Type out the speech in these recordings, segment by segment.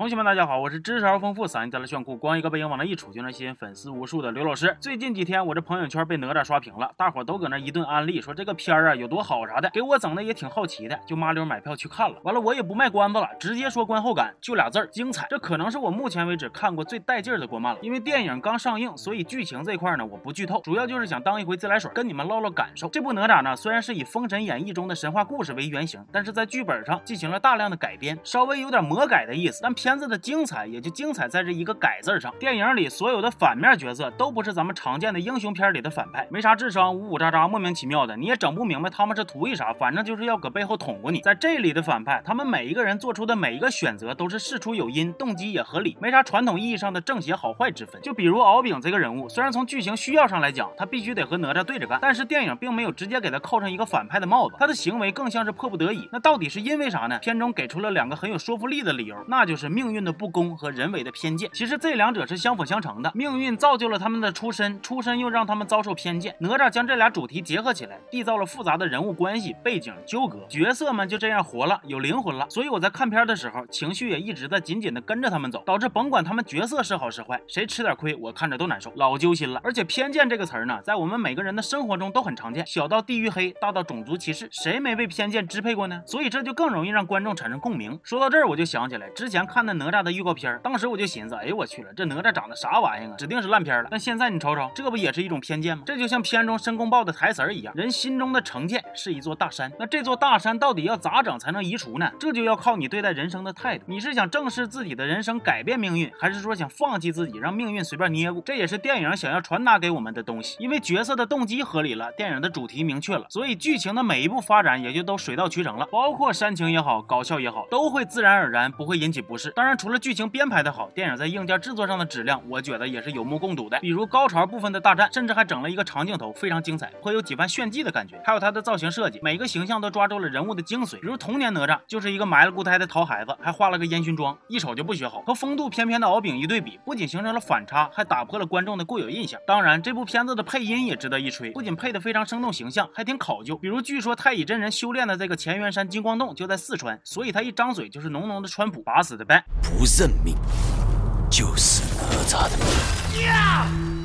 同学们，大家好，我是知识而丰富、嗓音带来炫酷、光一个背影往那一杵就能吸引粉丝无数的刘老师。最近几天，我这朋友圈被哪吒刷屏了，大伙都搁那一顿安利，说这个片儿啊有多好啥的，给我整的也挺好奇的，就麻溜买票去看了。完了，我也不卖关子了，直接说观后感，就俩字儿：精彩。这可能是我目前为止看过最带劲儿的国漫了。因为电影刚上映，所以剧情这块呢我不剧透，主要就是想当一回自来水，跟你们唠唠感受。这部哪吒呢，虽然是以《封神演义》中的神话故事为原型，但是在剧本上进行了大量的改编，稍微有点魔改的意思，但片片子的精彩。也就精彩在这一个改字上。电影里所有的反面角色都不是咱们常见的英雄片里的反派，没啥智商，呜呜喳喳，莫名其妙的，你也整不明白他们是图一啥，反正就是要搁背后捅过你。在这里的反派，他们每一个人做出的每一个选择都是事出有因，动机也合理，没啥传统意义上的正邪好坏之分。就比如敖丙这个人物，虽然从剧情需要上来讲，他必须得和哪吒对着干，但是电影并没有直接给他扣上一个反派的帽子，他的行为更像是迫不得已。那到底是因为啥呢？片中给出了两个很有说服力的理由，那就是命命运的不公和人为的偏见。其实这两者是相辅相成的，命运造就了他们的出身，出身又让他们遭受偏见。哪吒将这俩主题结合起来，缔造了复杂的人物关系、背景纠葛，角色们就这样活了，有灵魂了。所以我在看片的时候，情绪也一直在紧紧的跟着他们走，导致甭管他们角色是好是坏，谁吃点亏，我看着都难受，老揪心了。而且偏见这个词儿呢，在我们每个人的生活中都很常见，小到地域黑，大到种族歧视，谁没被偏见支配过呢？所以这就更容易让观众产生共鸣。说到这儿，我就想起来之前看看的哪吒的预告片，当时我就寻思。哎呦我去了，这哪吒长得啥玩意儿啊？指定是烂片了。但现在你瞅瞅，这不也是一种偏见吗？这就像片中申公豹的台词一样，人心中的成见是一座大山，那这座大山到底要咋整才能移除呢？这就要靠你对待人生的态度。你是想正视自己的人生，改变命运，还是说想放弃自己，让命运随便捏咕？这也是电影想要传达给我们的东西。因为角色的动机合理了，电影的主题明确了，所以剧情的每一步发展也就都水到渠成了。包括煽情也好，搞笑也好，都会自然而然，不会引起不适。当然，除了剧情编排的好，电影。在硬件制作上的质量，我觉得也是有目共睹的。比如高潮部分的大战，甚至还整了一个长镜头，非常精彩，颇有几番炫技的感觉。还有它的造型设计，每个形象都抓住了人物的精髓。比如童年哪吒就是一个埋了骨胎的淘孩子，还画了个烟熏妆，一瞅就不学好。和风度翩翩的敖丙一对比，不仅形成了反差，还打破了观众的固有印象。当然，这部片子的配音也值得一吹，不仅配得非常生动形象，还挺考究。比如据说太乙真人修炼的这个乾元山金光洞就在四川，所以他一张嘴就是浓浓的川普，打死的呗，不认命。就是哪吒的。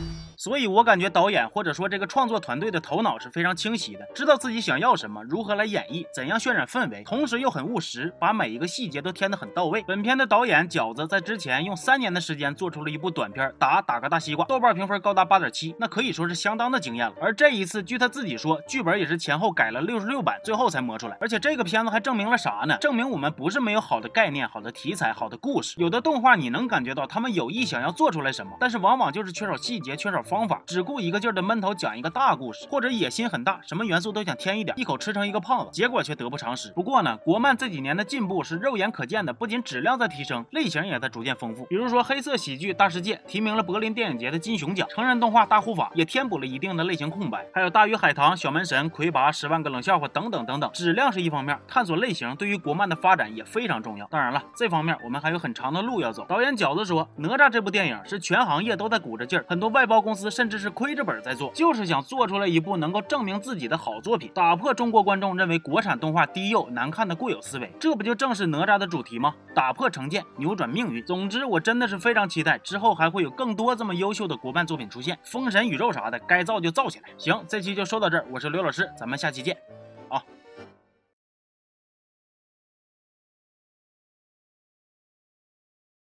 所以我感觉导演或者说这个创作团队的头脑是非常清晰的，知道自己想要什么，如何来演绎，怎样渲染氛围，同时又很务实，把每一个细节都填得很到位。本片的导演饺子在之前用三年的时间做出了一部短片，打打个大西瓜，豆瓣评分高达八点七，那可以说是相当的惊艳了。而这一次，据他自己说，剧本也是前后改了六十六版，最后才磨出来。而且这个片子还证明了啥呢？证明我们不是没有好的概念、好的题材、好的故事。有的动画你能感觉到他们有意想要做出来什么，但是往往就是缺少细节、缺少方方法，只顾一个劲儿的闷头讲一个大故事，或者野心很大，什么元素都想添一点，一口吃成一个胖子，结果却得不偿失。不过呢，国漫这几年的进步是肉眼可见的，不仅质量在提升，类型也在逐渐丰富。比如说黑色喜剧《大世界》提名了柏林电影节的金熊奖，成人动画《大护法》也填补了一定的类型空白，还有《大鱼海棠》《小门神》《魁拔》《十万个冷笑话》等等等等。质量是一方面，探索类型对于国漫的发展也非常重要。当然了，这方面我们还有很长的路要走。导演饺子说，哪吒这部电影是全行业都在鼓着劲儿，很多外包公司甚至是亏着。本在做，就是想做出来一部能够证明自己的好作品，打破中国观众认为国产动画低幼难看的固有思维。这不就正是哪吒的主题吗？打破成见，扭转命运。总之，我真的是非常期待之后还会有更多这么优秀的国漫作品出现，封神宇宙啥的该造就造起来。行，这期就说到这儿，我是刘老师，咱们下期见。啊